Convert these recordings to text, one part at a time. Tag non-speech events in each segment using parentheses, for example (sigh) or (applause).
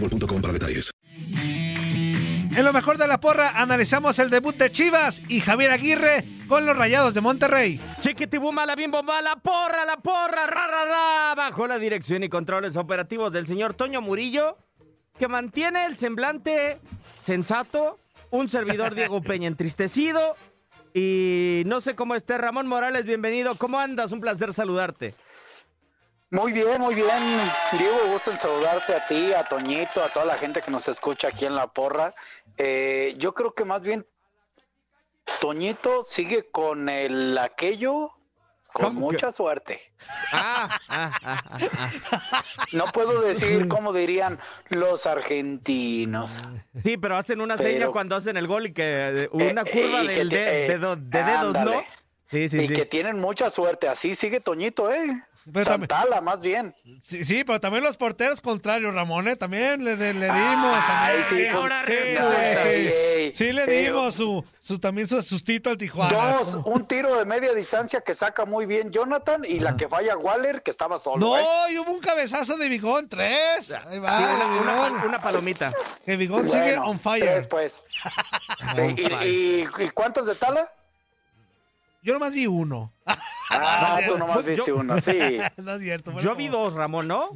boostmobile.com para detalles. En lo mejor de la porra analizamos el debut de Chivas y Javier Aguirre con los Rayados de Monterrey. Chiquitibuma, la bimbomba, la porra, la porra, ra, ra, ra, bajo la dirección y controles operativos del señor Toño Murillo, que mantiene el semblante sensato, un servidor Diego (laughs) Peña entristecido, y no sé cómo esté Ramón Morales, bienvenido, ¿cómo andas? Un placer saludarte. Muy bien, muy bien. Diego, gusto en saludarte a ti, a Toñito, a toda la gente que nos escucha aquí en La Porra. Eh, yo creo que más bien Toñito sigue con el aquello con ¿Cómo mucha suerte. Ah, ah, ah. No puedo decir como dirían los argentinos. Sí, pero hacen una Pero- seña cuando hacen el gol y que una Eh, curva que del te- de, eh, de de dedos, ¿no? Sí, sí, y sí. que tienen mucha suerte. Así sigue Toñito, ¿eh? Pero también- Santala, más bien. Sí, sí, pero también los porteros contrarios, Ramón, ¿eh? también le, le- le dimos. Ay, también. sí, ahora sí, sí, sí. Sí le dimos su, su también su sustito al Tijuana. Dos, un tiro de media distancia que saca muy bien Jonathan y la que falla Waller, que estaba solo. No, ¿eh? y hubo un cabezazo de Bigón, tres. Ahí va, Sí, una, una- Bigón. una palomita. Que Bigón sigue on fire. tres, pues. (laughs) On ¿Y, fire. y- y cuántos de Tala? Yo nomás vi uno. Ah, tú nomás Yo- viste uno, sí. no es cierto. Yo vi dos, Ramón, ¿no?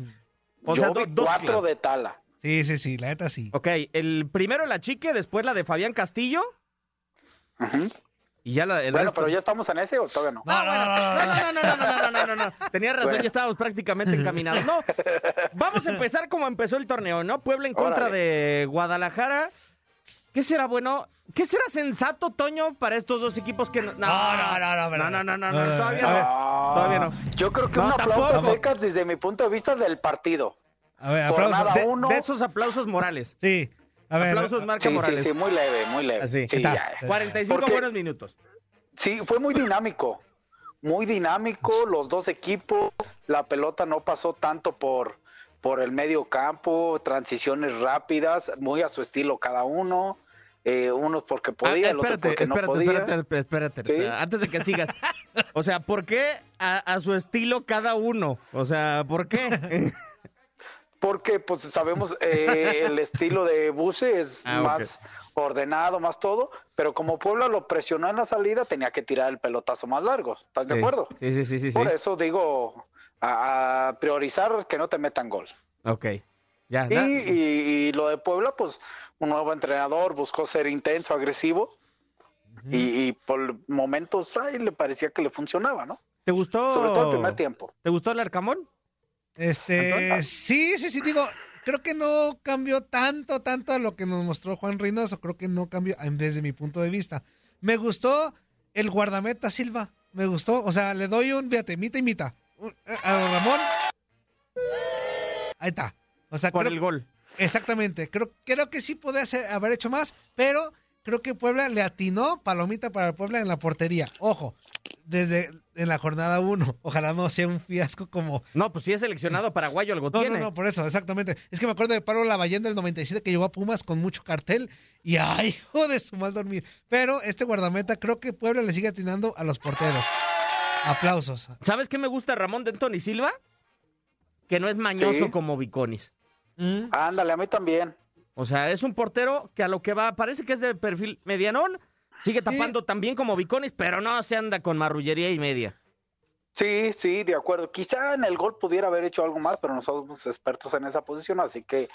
O Yo sea, vi do- dos cuatro de Tala. Sí, sí, sí, la neta sí. Ok, el primero la chique, después la de Fabián Castillo. Ujú. Y ya la. el Bueno, resto- pero ya estamos en ese o todavía no. No, no, no, no, no, no. No, no, no, no, no, no, no, no, no. Tenías razón, Bueno. ya estábamos prácticamente encaminados. No, vamos a empezar como empezó el torneo, ¿no? Puebla en contra Órale. de Guadalajara. ¿Qué será bueno? ¿Qué será sensato, Toño, para estos dos equipos que no. No, no, no, no, no, no, no, no, no, no, todavía no. Todavía no. Yo creo que No, un aplauso secas desde mi punto de vista del partido. A ver, Por aplausos. nada, De- uno. De esos aplausos morales. Sí. A ver. Aplausos, Marca Sí, Morales. sí, muy leve, muy leve. Así. Sí, Está. ya. 45 Porque- buenos minutos. Sí, fue muy dinámico. Muy dinámico, los dos equipos. La pelota no pasó tanto por, por el medio campo, transiciones rápidas, muy a su estilo cada uno. Eh, unos porque podía, Ah, el otro espérate, porque no espérate, podía. espérate, espérate, Sí. espérate, antes de que sigas. (laughs) O sea, ¿por qué a, a su estilo cada uno? O sea, ¿por qué? (laughs) Porque pues sabemos eh, el estilo de Buse es (laughs) Ah, más ordenado, más todo, pero como Puebla lo presionó en la salida, tenía que tirar el pelotazo más largo. ¿Estás de acuerdo? Sí, sí, sí, sí. sí. Por eso digo, a, a priorizar que no te metan gol. Ok. Ya, Y, y- y lo de Puebla, pues un nuevo entrenador buscó ser intenso, agresivo, y, y por momentos ay, le parecía que le funcionaba, ¿no? ¿Te gustó? Sobre todo el primer tiempo. ¿Te gustó el Arcamón? Este, sí, sí, sí, digo, creo que no cambió tanto, tanto a lo que nos mostró Juan Reynoso. Creo que no cambió en- desde mi punto de vista. Me gustó el guardameta Silva. Me gustó. O sea, le doy un, fíjate, mitad y mitad. A Ramón. Ahí está. O sea, Por creo- el gol. Exactamente. Creo, creo que sí hacer- haber hecho más, pero creo que Puebla le atinó palomita para Puebla en la portería. Ojo, desde en la jornada 1. (laughs) Ojalá no sea un fiasco como. No, pues si es seleccionado paraguayo, algo (laughs) No, tiene. no, no, por eso, exactamente. Es que me acuerdo de Pablo Lavallén del 97 que llegó a Pumas con mucho cartel y ¡ay, (laughs) hijo de su mal dormir! Pero este guardameta creo que Puebla le sigue atinando a los porteros. Aplausos. ¿Sabes qué me gusta Ramón de Anthony Silva? Que no es mañoso Sí. como Viconis. Mm, Ándale, a mí también. O sea, es un portero que a lo que va, parece que es de perfil medianón, sigue tapando también como Viconis, pero no se anda con marrullería y media. Sí, sí, de acuerdo. Quizá en el gol pudiera haber hecho algo más, pero nosotros somos expertos en esa posición, así que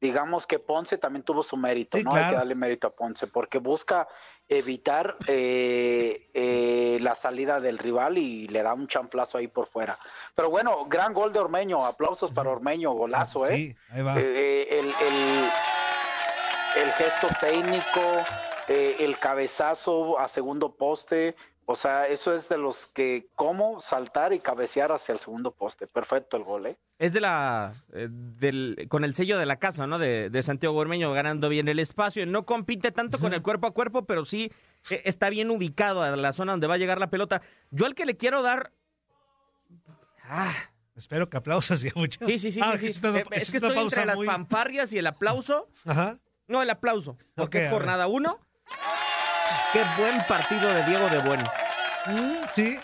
digamos que Ponce también tuvo su mérito, Sí, ¿no? Hay que darle mérito a Ponce, porque busca evitar eh, eh, la salida del rival y le da un champlazo ahí por fuera. Pero bueno, gran gol de Ormeño, aplausos para Ormeño, golazo, ¿eh? Sí, ahí va. Eh, eh, el, el- el gesto técnico, eh, el cabezazo a segundo poste, o sea, eso es de los que cómo saltar y cabecear hacia el segundo poste. Perfecto el gol, ¿eh? Es de la. eh, del, con el sello de la casa, ¿no? De, de Santiago Ormeño ganando bien el espacio. No compite tanto con el cuerpo a cuerpo, pero sí eh, está bien ubicado a la zona donde va a llegar la pelota. Yo al que le quiero dar. Ah, Espero que aplausos y mucho. sí, sí, sí. Ah, sí, sí. es una- Eh, es es que estoy entre las fanfarrias y el aplauso. Ajá. No, el aplauso. Porque Ok, es jornada uno. Qué buen partido de Diego de Buen. Sí,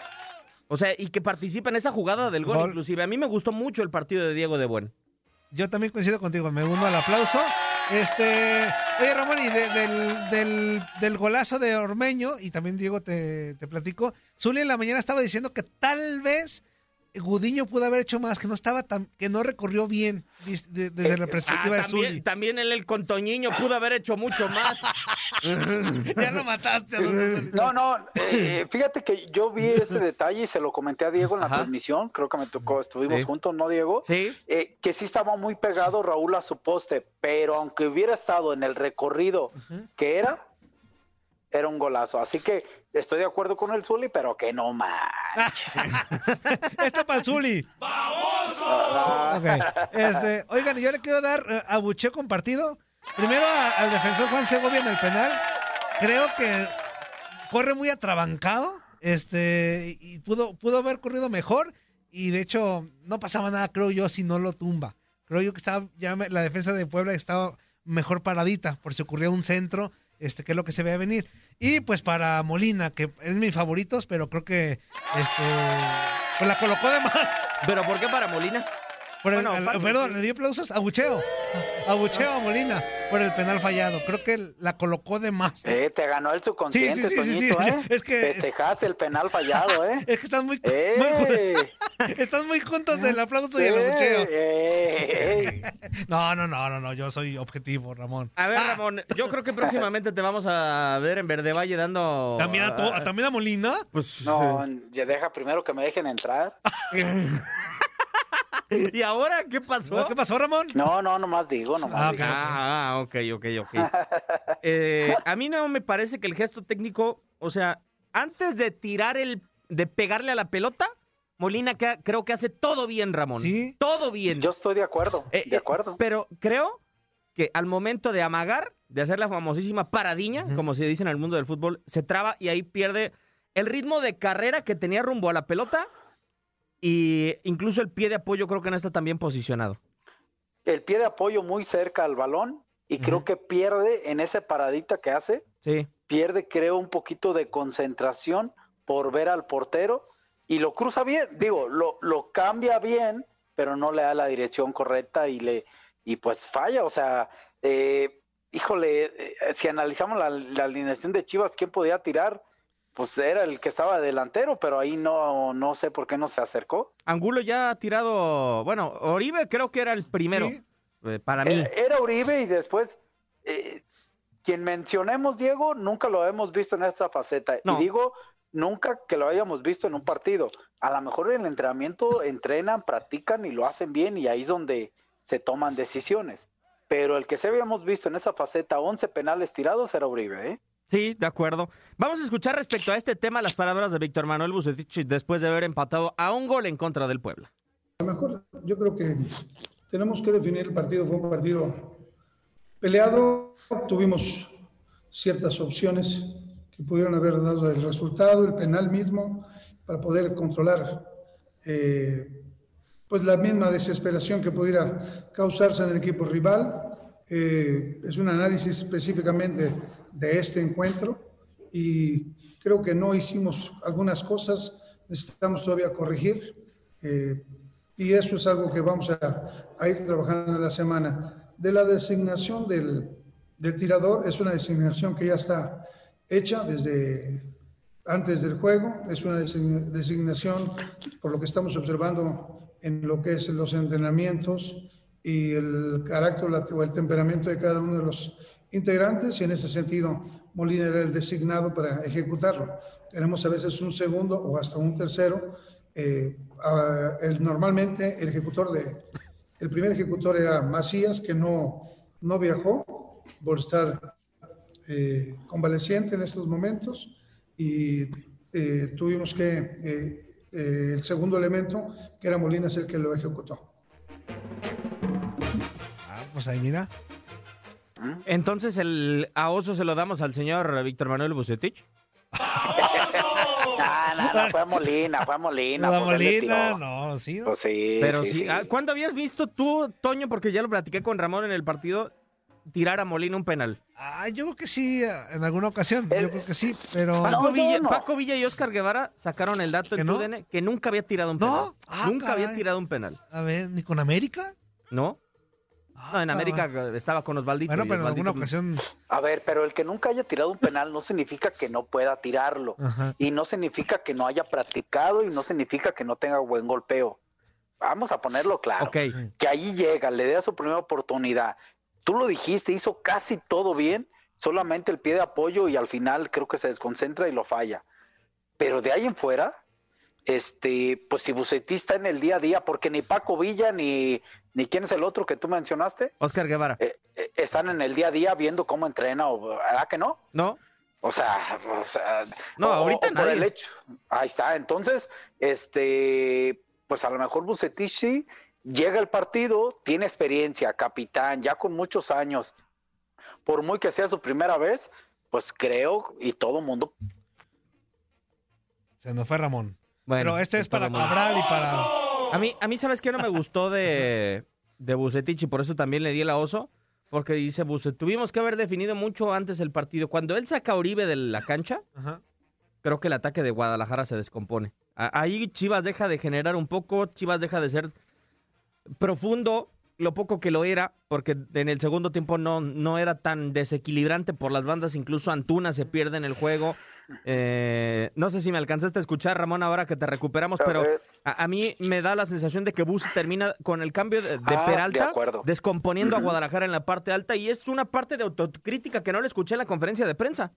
O sea, y que participa en esa jugada del gol, Gol. inclusive. A mí me gustó mucho el partido de Diego de Buen. Yo también coincido contigo, me uno al aplauso. Este, oye Ramón, y de- del, del, del golazo de Ormeño, y también Diego te, te platico, Zuli en la mañana estaba diciendo que tal vez Gudiño pudo haber hecho más, que no estaba tan, que no recorrió bien desde la perspectiva Ah, de también, Zuli. también él, el contoñiño pudo haber hecho mucho más. (laughs) ya lo mataste. a los. No, no, eh, fíjate que yo vi ese detalle y se lo comenté a Diego en la Ajá. transmisión, creo que me tocó, estuvimos Sí. juntos, ¿no, Diego? Sí. Eh, que sí estaba muy pegado Raúl a su poste, pero aunque hubiera estado en el recorrido que era, era un golazo. Así que estoy de acuerdo con el Zuli, pero que no más. (laughs) Está para el Zuli. Ok. Este, oigan, yo le quiero dar eh, a Buche compartido. Primero a- al defensor Juan Segovia en el penal. Creo que corre muy atrabancado. Este, y pudo, pudo haber corrido mejor. Y de hecho, no pasaba nada, creo yo, si no lo tumba. Creo yo que estaba, ya la defensa de Puebla estaba mejor paradita, por si ocurría un centro, este, que es lo que se veía venir. Y pues para Molina, que es mis favoritos, pero creo que este pues la colocó de más. ¿Pero por qué para Molina? Por el- Bueno, al- perdón, le dio aplausos a Bucheo. A Bucheo a Molina por el penal fallado. Creo que la colocó de más. Eh, te ganó el subconsciente, Sí, sí, sí, sí, Toñito, sí. ¿eh? Es que- Festejaste el penal fallado, ¿eh? (laughs) Es que están muy, ¡Eh! muy- (laughs) están muy juntos el aplauso y el ¡Eh! abucheo. ¡Eh! (laughs) No, no, no, no, no, yo soy objetivo, Ramón. A ver, Ah, Ramón, yo creo que próximamente te vamos a ver en Verde Valle dando. ¿También a, to- ¿También a Molina? Pues. No, ya deja primero que me dejen entrar. (laughs) ¿Y ahora qué pasó? ¿Qué pasó, Ramón? No, no, nomás digo, nomás Ah, digo. Ah, ah, ok, ok, ok. (laughs) Eh, a mí no me parece que el gesto técnico, o sea, antes de tirar el, de pegarle a la pelota, Molina que- creo que hace todo bien, Ramón. Sí. Todo bien. Yo estoy de acuerdo, Eh, de eh, acuerdo. pero creo que al momento de amagar, de hacer la famosísima paradiña, como se dice en el mundo del fútbol, se traba y ahí pierde el ritmo de carrera que tenía rumbo a la pelota y incluso el pie de apoyo creo que no está tan bien posicionado. El pie de apoyo muy cerca al balón y creo que pierde en esa paradita que hace, Sí. pierde creo un poquito de concentración por ver al portero y lo cruza bien, digo, lo, lo cambia bien, pero no le da la dirección correcta y le y pues falla, o sea, eh, híjole, eh, si analizamos la, la alineación de Chivas, ¿quién podía tirar? Pues era el que estaba delantero, pero ahí no, no sé por qué no se acercó. Angulo ya ha tirado, bueno, Oribe creo que era el primero Sí. eh, para mí. Era, era Uribe y después, eh, quien mencionemos, Diego, nunca lo hemos visto en esta faceta. No. Y digo, nunca que lo hayamos visto en un partido. A lo mejor en el entrenamiento entrenan, practican y lo hacen bien y ahí es donde se toman decisiones. Pero el que se habíamos visto en esa faceta 11 penales tirados era Uribe, ¿eh? Sí, de acuerdo. Vamos a escuchar respecto a este tema las palabras de Víctor Manuel Bucetich después de haber empatado a un gol en contra del Puebla. A lo mejor yo creo que tenemos que definir el partido. Fue un partido peleado. Tuvimos ciertas opciones que pudieron haber dado el resultado, el penal mismo, para poder controlar eh, pues la misma desesperación que pudiera causarse en el equipo rival. Eh, es un análisis específicamente de este encuentro y creo que no hicimos algunas cosas, necesitamos todavía corregir eh, y eso es algo que vamos a, ir trabajando en la semana. De la designación del, del tirador, es una designación que ya está hecha desde antes del juego, es una designación por lo que estamos observando en lo que es los entrenamientos y el carácter o el temperamento de cada uno de los integrantes y en ese sentido Molina era el designado para ejecutarlo. Tenemos a veces un segundo o hasta un tercero. Eh, el, normalmente el ejecutor de, el primer ejecutor era Macías, que no, no viajó por estar eh, convaleciente en estos momentos y eh, tuvimos que, eh, el segundo elemento, que era Molina, es el que lo ejecutó. Ah, pues ahí mira. Entonces, el a Oso se lo damos al señor Víctor Manuel Bucetich. no, (laughs) no, no, fue a Molina, fue a Molina. La Molina, no, sí. Pues sí. Pero sí, sí, sí. ah, ¿cuándo habías visto tú, Toño, porque ya lo platiqué con Ramón en el partido, tirar a Molina un penal? Ah, yo creo que sí, en alguna ocasión, yo creo que sí, pero... Paco, Villa, no. Paco Villa y Oscar Guevara sacaron el dato ¿Que en no? TUDN que nunca había tirado un penal. ¿No? Ah, nunca había tirado un penal. A ver, ¿ni con América? ¿No? No, en. América estaba con Osvaldito. Bueno, pero en alguna ocasión... A ver, pero el que nunca haya tirado un penal no significa que no pueda tirarlo. Ajá. Y no significa que no haya practicado y no significa que no tenga buen golpeo. Vamos a ponerlo claro. Que ahí llega, le da su primera oportunidad. Tú lo dijiste, hizo casi todo bien, solamente el pie de apoyo y al final creo que se desconcentra y lo falla. Pero de ahí en fuera, este, pues si Bucetí está en el día a día, porque ni Paco Villa ni, ni quién es el otro que tú mencionaste, Oscar Guevara. eh, eh, están en el día a día viendo cómo entrena, o ¿verdad que no? ¿No? O sea, o sea, No, o- ahorita o por el hecho. Ahí está. Entonces, este, pues a lo mejor Bucetich sí llega al partido, tiene experiencia, capitán, ya con muchos años. Por muy que sea su primera vez, pues creo y todo mundo. Se nos fue Ramón. Bueno, pero este de es para. Cabral y para... A mí, a mí ¿sabes qué no me gustó de, de Bucetich y por eso también le di el a Oso? Porque dice Bucet, tuvimos que haber definido mucho antes el partido. Cuando él saca a Uribe de la cancha, Ajá. creo que el ataque de Guadalajara se descompone. Ahí Chivas deja de generar un poco, Chivas deja de ser profundo, lo poco que lo era, porque en el segundo tiempo no, no era tan desequilibrante por las bandas, incluso Antuna se pierde en el juego. Eh, no sé si me alcanzaste a escuchar, Ramón, ahora que te recuperamos, A pero a, a mí me da la sensación de que Bus termina con el cambio de, de Ah, de Peralta, descomponiendo a Guadalajara en la parte alta, y es una parte de autocrítica que no le escuché en la conferencia de prensa.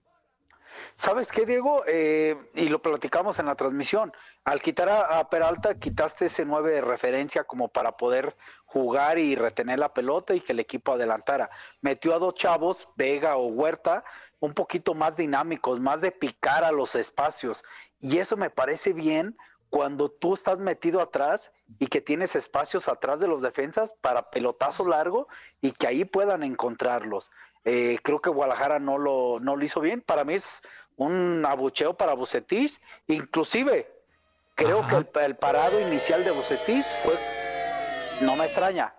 ¿Sabes qué, Diego? Eh, y lo platicamos en la transmisión. Al quitar a, a Peralta, quitaste ese 9 de referencia como para poder jugar y retener la pelota y que el equipo adelantara. Metió a dos chavos, Vega o Huerta, un poquito más dinámicos, más de picar a los espacios. Y eso me parece bien cuando tú estás metido atrás y que tienes espacios atrás de los defensas para pelotazo largo y que ahí puedan encontrarlos. Eh, creo que Guadalajara no lo, no lo hizo bien. Para mí es un abucheo para Bucetich. Inclusive, creo Ajá. que el, el parado inicial de Bucetich fue, no me extraña,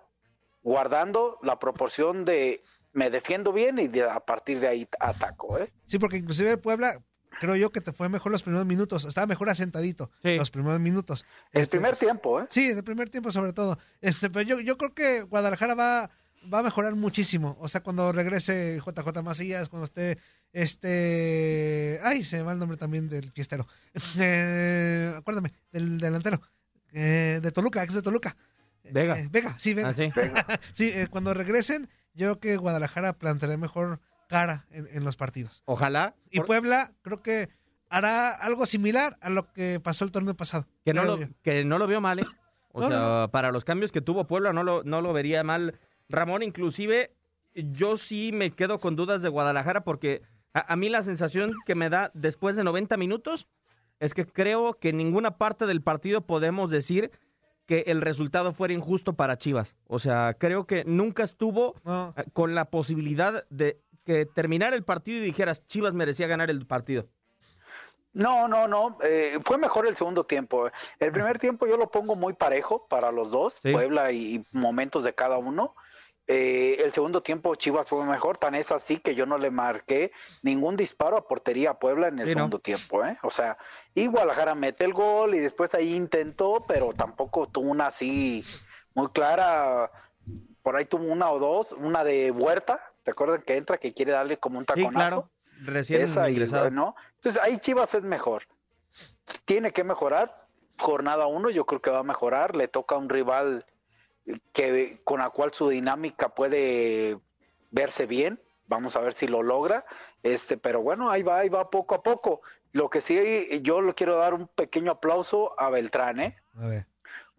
guardando la proporción de me defiendo bien y de- a partir de ahí ataco. ¿eh? Sí, porque inclusive el Puebla, creo yo que te fue mejor los primeros minutos. Estaba mejor asentadito Sí. los primeros minutos. El Este, primer tiempo, ¿eh? Sí, el primer tiempo sobre todo. Este, pero yo, yo creo que Guadalajara va, va a mejorar muchísimo. O sea, cuando regrese JJ Macías, cuando esté este... Ay, se me va el nombre también del fiestero. (laughs) Eh, acuérdame, del delantero. Eh, de Toluca, ex de Toluca. Vega. Eh, Vega, sí, Vega. Ah, sí. (laughs) Sí, eh, cuando regresen, yo creo que Guadalajara planteará mejor cara en, en los partidos. Ojalá. Y por- Puebla creo que hará algo similar a lo que pasó el torneo pasado. que, no lo, yo. que no lo veo mal, ¿eh? O (clears throat) No, sea, no, para los cambios que tuvo Puebla no lo, no lo vería mal Ramón. Inclusive yo sí me quedo con dudas de Guadalajara porque a, a mí la sensación que me da después de 90 minutos es que creo que en ninguna parte del partido podemos decir que el resultado fuera injusto para Chivas. O sea, creo que nunca estuvo No. eh, con la posibilidad de que terminara el partido y dijeras Chivas merecía ganar el partido. No, no, no. eh, fue mejor el segundo tiempo. El primer tiempo yo lo pongo muy parejo para los dos, Sí. Puebla y, y momentos de cada uno. Eh, el segundo tiempo Chivas fue mejor, tan es así que yo no le marqué ningún disparo a portería a Puebla en el Sí, ¿no? segundo tiempo. ¿eh? O sea, y Guadalajara mete el gol y después ahí intentó, pero tampoco tuvo una así muy clara. Por ahí tuvo una o dos, una de Huerta, ¿te acuerdan que entra que quiere darle como un Sí, taconazo? claro. Recién Esa y, ingresado. ¿no? Entonces ahí Chivas es mejor. Tiene que mejorar. Jornada uno, yo creo que va a mejorar. Le toca a un rival que con la cual su dinámica puede verse bien. Vamos a ver si lo logra. Este, pero bueno, ahí va, ahí va poco a poco. Lo que sí, yo le quiero dar un pequeño aplauso a Beltrán, ¿eh? A ver.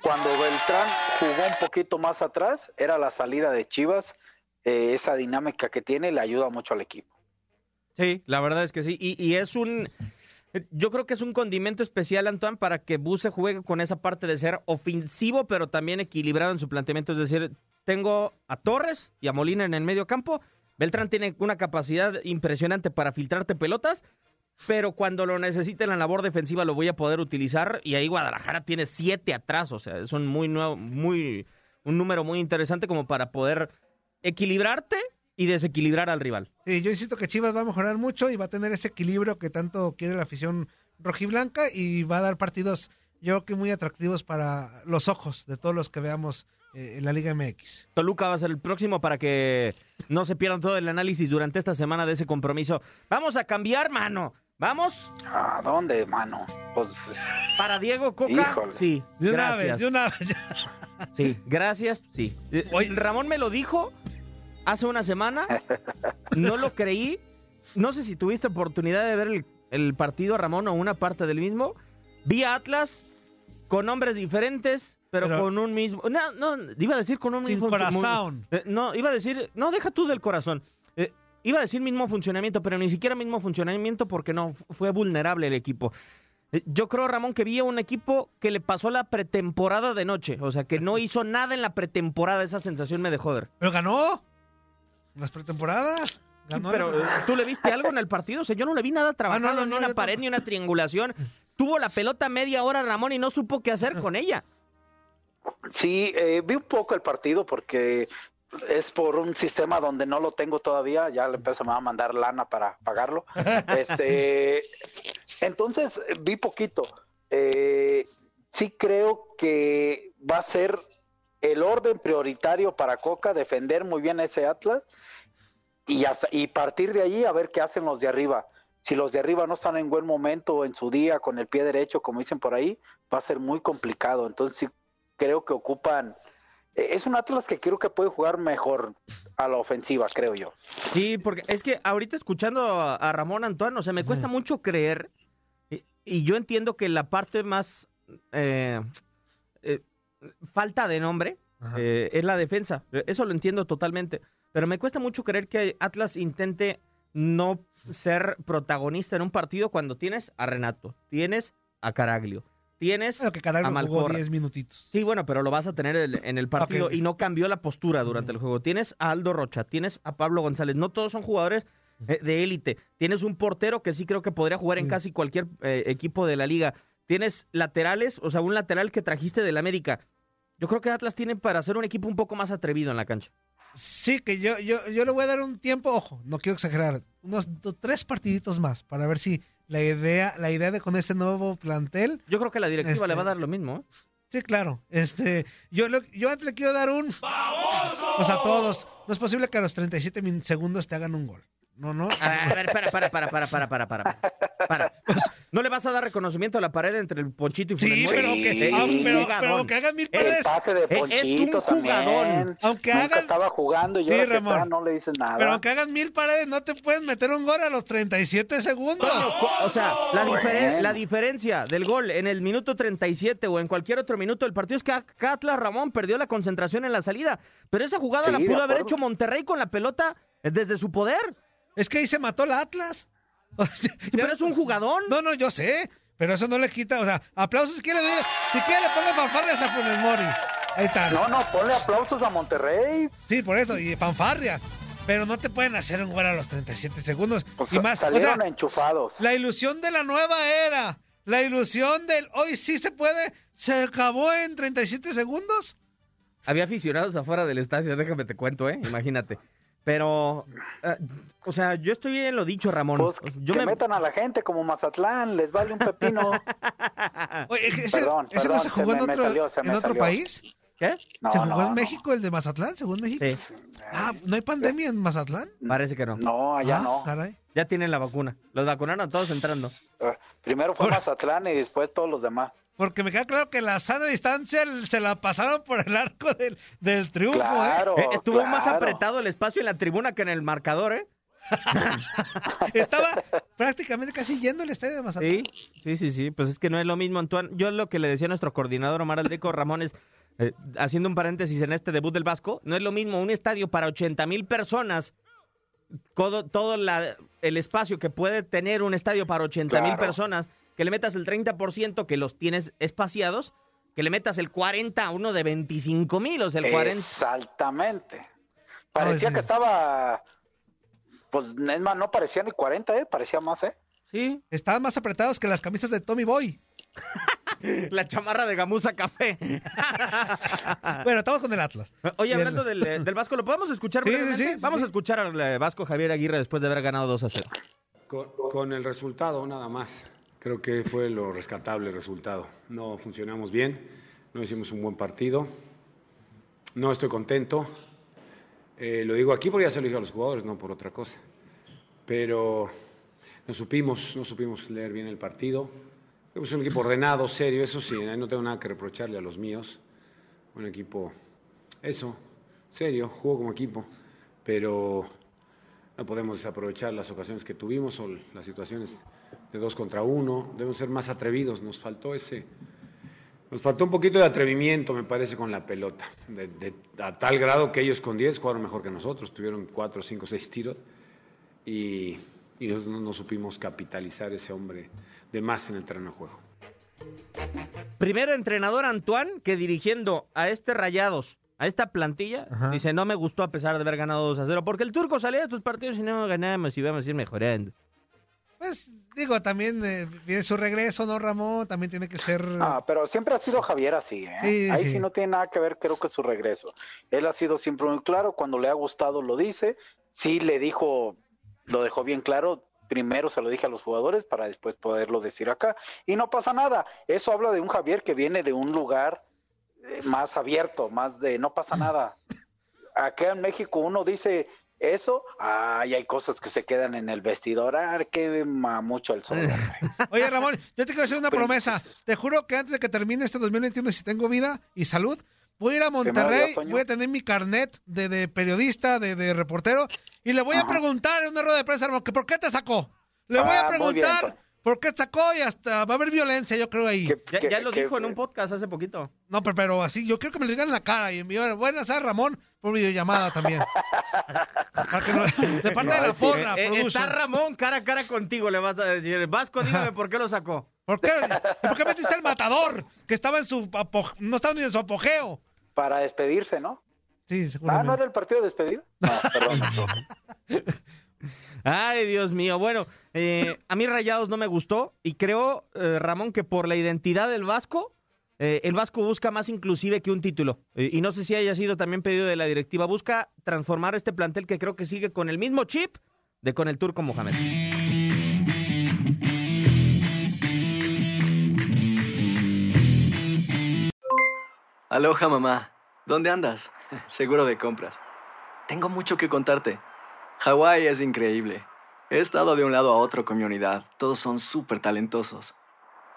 Cuando Beltrán jugó un poquito más atrás, era la salida de Chivas. eh, esa dinámica que tiene le ayuda mucho al equipo. Sí, la verdad es que sí. Y, y es un. Yo creo que es un condimento especial, Antoine, para que Buse juegue con esa parte de ser ofensivo, pero también equilibrado en su planteamiento. Es decir, tengo a Torres y a Molina en el medio campo. Beltrán tiene una capacidad impresionante para filtrarte pelotas, pero cuando lo necesite en la labor defensiva lo voy a poder utilizar. Y ahí Guadalajara tiene siete atrás, o sea, es un muy nuevo, muy, un número muy interesante como para poder equilibrarte y desequilibrar al rival. Sí, yo insisto que Chivas va a mejorar mucho y va a tener ese equilibrio que tanto quiere la afición rojiblanca y va a dar partidos, yo creo que muy atractivos para los ojos de todos los que veamos eh, en la Liga MX. Toluca va a ser el próximo para que no se pierdan todo el análisis durante esta semana de ese compromiso. Vamos a cambiar, mano. Vamos ¿A dónde, mano? Pues para Diego Coca. Híjole. Sí, De una gracias. vez, de una vez. (laughs) Sí, gracias. Sí. Eh, Ramón me lo dijo hace una semana. (laughs) No lo creí. No sé si tuviste oportunidad de ver el, el partido, Ramón, o una parte del mismo. Vi a Atlas con nombres diferentes, pero, Pero- con un mismo. No, no, iba a decir con un Sin mismo. corazón. Eh, no, iba a decir. No, deja tú del corazón. Eh, iba a decir mismo funcionamiento, pero ni siquiera mismo funcionamiento porque no, fu- fue vulnerable el equipo. Eh, Yo creo, Ramón, que vi a un equipo que le pasó la pretemporada de noche. O sea, que no (laughs) hizo nada en la pretemporada. Esa sensación me dejó ver. Pero ganó. Las pretemporadas. Ganó Pero, la- ¿tú le viste algo en el partido? O sea, yo no le vi nada trabajado, Ah, no, no, ni no, una pared, ni una triangulación. (laughs) Tuvo la pelota media hora, Ramón, y no supo qué hacer con ella. Sí, eh, vi un poco el partido porque es por un sistema donde no lo tengo todavía, ya la empresa me va a mandar lana para pagarlo. (laughs) Este, entonces vi poquito. Eh, sí creo que va a ser el orden prioritario para Coca defender muy bien ese Atlas y hasta y partir de allí a ver qué hacen los de arriba. Si los de arriba no están en buen momento en su día con el pie derecho, como dicen por ahí, va a ser muy complicado. Entonces sí creo que ocupan eh, es un Atlas que creo que puede jugar mejor a la ofensiva, creo yo. Sí, porque es que ahorita escuchando a, Ramón Antoine, o sea, me cuesta mucho creer, y, y yo entiendo que la parte más eh, falta de nombre eh, es la defensa, eso lo entiendo totalmente, pero me cuesta mucho creer que Atlas intente no ser protagonista en un partido cuando tienes a Renato, tienes a Caraglio, tienes Claro que Caraglio a jugó Malcorra. 10 minutitos. Sí, bueno, pero lo vas a tener en el partido y no cambió la postura durante el juego. Tienes a Aldo Rocha, tienes a Pablo González. No todos son jugadores eh, de élite. Tienes un portero que sí creo que podría jugar en casi cualquier eh, equipo de la liga. Tienes laterales, o sea, un lateral que trajiste del América. Yo creo que Atlas tiene para ser un equipo un poco más atrevido en la cancha. Sí, que yo, yo, yo le voy a dar un tiempo, ojo, no quiero exagerar, unos tres partiditos más para ver si la idea, la idea de con este nuevo plantel. Yo creo que la directiva Este- le va a dar lo mismo. ¿eh? Sí, claro. Este, yo, lo- yo antes le quiero dar un. O sea, a todos. No es posible que a los 37 min- segundos te hagan un gol. No, no. A ver, para, para, para, para, para, para, para. para. ¿No le vas a dar reconocimiento a la pared entre el Ponchito y Funes Sí, pero que, Es un pero, jugadón. pero que hagan mil El paredes. pase de es un jugadón. también. Aunque Nunca hagan- estaba jugando y Sí, que está no le dices nada. Pero aunque hagan mil paredes, no te pueden meter un gol a los 37 segundos. No, o sea, la, Bueno. diferen- la diferencia del gol en el minuto 37 o en cualquier otro minuto del partido es que acá Atlas Ramón perdió la concentración en la salida. Pero esa jugada Sí, la pudo haber hecho Monterrey con la pelota desde su poder. Es que ahí se mató la Atlas. (laughs) O sea, Pero es un jugadón. No, no, yo sé. Pero eso no le quita. O sea, aplausos si quiere. Si quiere, le ponga fanfarrias a Funes Mori. Ahí está. No, no, ponle aplausos a Monterrey. Sí, por eso. Y fanfarrias. Pero no te pueden hacer un gol a los 37 segundos. Pues y más. O salieron sea, enchufados. la ilusión de la nueva era. La ilusión del hoy sí se puede. Se acabó en 37 segundos. Había aficionados afuera del estadio, déjame te cuento, ¿eh? Imagínate. Pero, eh, o sea, yo estoy en lo dicho, Ramón. Pues yo que me... metan a la gente como Mazatlán, les vale un pepino. (laughs) Oye, ese, Perdón, ese no se jugó se en me- me otro, salió, se en otro país. ¿Qué? No, ¿Se jugó no, en no. México el de Mazatlán, según México? Sí, Ah, ¿no hay pandemia en Mazatlán? parece que no. No, allá Ah, no. Caray. Ya tienen la vacuna. Los vacunaron a todos entrando. Eh, Primero fue Mazatlán y después todos los demás. Porque me queda claro que la sana distancia se la pasaron por el arco del, del triunfo, Claro, Eh, estuvo más apretado el espacio en la tribuna que en el marcador, ¿eh? ¿eh? (laughs) Estaba prácticamente casi yendo al estadio de Mazatlán. Sí, sí, sí, sí. Pues es que no es lo mismo, Antoine. Yo lo que le decía a nuestro coordinador Omar Aldeco Ramón es, eh, haciendo un paréntesis en este debut del Vasco, no es lo mismo un estadio para 80 mil personas, todo, todo la- el espacio que puede tener un estadio para 80 mil Claro. personas, que le metas el 30% que los tienes espaciados, que le metas el 40 a uno de 25 mil, o sea, el 40. Exactamente. Parecía que estaba. Pues es más, no parecía ni 40, ¿eh? Parecía más, ¿eh? Sí, Estaban más apretados que las camisas de Tommy Boy. (laughs) la chamarra de gamuza café. (laughs) Bueno, estamos con el Atlas. Oye, hablando del, eh, del Vasco, ¿lo podemos escuchar Sí, sí, sí, Vamos sí. a escuchar al eh, Vasco Javier Aguirre después de haber ganado 2 a 0. Con, con el resultado, nada más. Creo que fue lo rescatable el resultado. No funcionamos bien, no hicimos un buen partido. No estoy contento. Eh, lo digo aquí porque ya se lo dije a los jugadores, no por otra cosa. Pero no supimos, no supimos leer bien el partido. Es un equipo ordenado, serio, eso sí, no tengo nada que reprocharle a los míos. Un equipo, eso, serio, jugó como equipo, pero no podemos desaprovechar las ocasiones que tuvimos o las situaciones de dos contra uno. Debemos ser más atrevidos. Nos faltó ese, nos faltó un poquito de atrevimiento, me parece, con la pelota. De, de- a tal grado que ellos con 10 jugaron mejor que nosotros. Tuvieron 4, 5, 6 tiros y, no, no supimos capitalizar ese hombre de más en el terreno de juego. Primer entrenador Antoine que dirigiendo a este Rayados, a esta plantilla, dice, no me gustó a pesar de haber ganado 2 a 0, porque el turco salía de tus partidos y no ganamos y vamos a ir mejorando. Pues digo, también eh, viene su regreso, ¿no, Ramón? También tiene que ser. Ah, pero siempre ha sido Javier así, ¿eh? Sí, Ahí sí. sí no tiene nada que ver, creo que su regreso. Él ha sido siempre muy claro, cuando le ha gustado lo dice, sí le dijo, lo dejó bien claro, primero se lo dije a los jugadores para después poderlo decir acá. Y no pasa nada, eso habla de un Javier que viene de un lugar eh, más abierto, más de no pasa nada. Acá en México uno dice eso, ay, hay cosas que se quedan en el vestidor, ah, que mucho el sol. (laughs) Oye, Ramón, yo te quiero hacer una promesa. Te juro que antes de que termine este 2021, si tengo vida y salud, voy a ir a Monterrey, voy a tener mi carnet de, de periodista, de, de reportero, y le voy a preguntar en una rueda de prensa, Ramón, que ¿por qué te sacó? Le voy Ah, a bien, preguntar Toño. por qué te sacó y hasta va a haber violencia, yo creo ahí. Ya, lo dijo en un podcast hace poquito. No, pero, pero así, yo quiero que me lo digan en la cara y enviar, buenas tardes, Ramón, por videollamada también. De parte de la porra, Eh, produce. está Ramón cara a cara contigo, le vas a decir. Vasco, dígame por qué lo sacó. ¿Por qué? ¿Y por qué metiste al matador? Que estaba en su apo- no estaba ni en su apogeo. Para despedirse, ¿no? Sí, Ah, seguramente. ¿no era el partido de despedida? No, perdón. (laughs) Ay, Dios mío. Bueno, eh, a mí Rayados no me gustó y creo, eh, Ramón, que por la identidad del Vasco, eh, el Vasco busca más inclusive que un título. Eh, y no sé si haya sido también pedido de la directiva. Busca transformar este plantel que creo que sigue con el mismo chip de con el turco Mohamed. Aloha mamá, ¿dónde andas? (laughs) Seguro de compras. Tengo mucho que contarte. Hawái es increíble. He estado de un lado a otro con mi unidad. Todos son súper talentosos.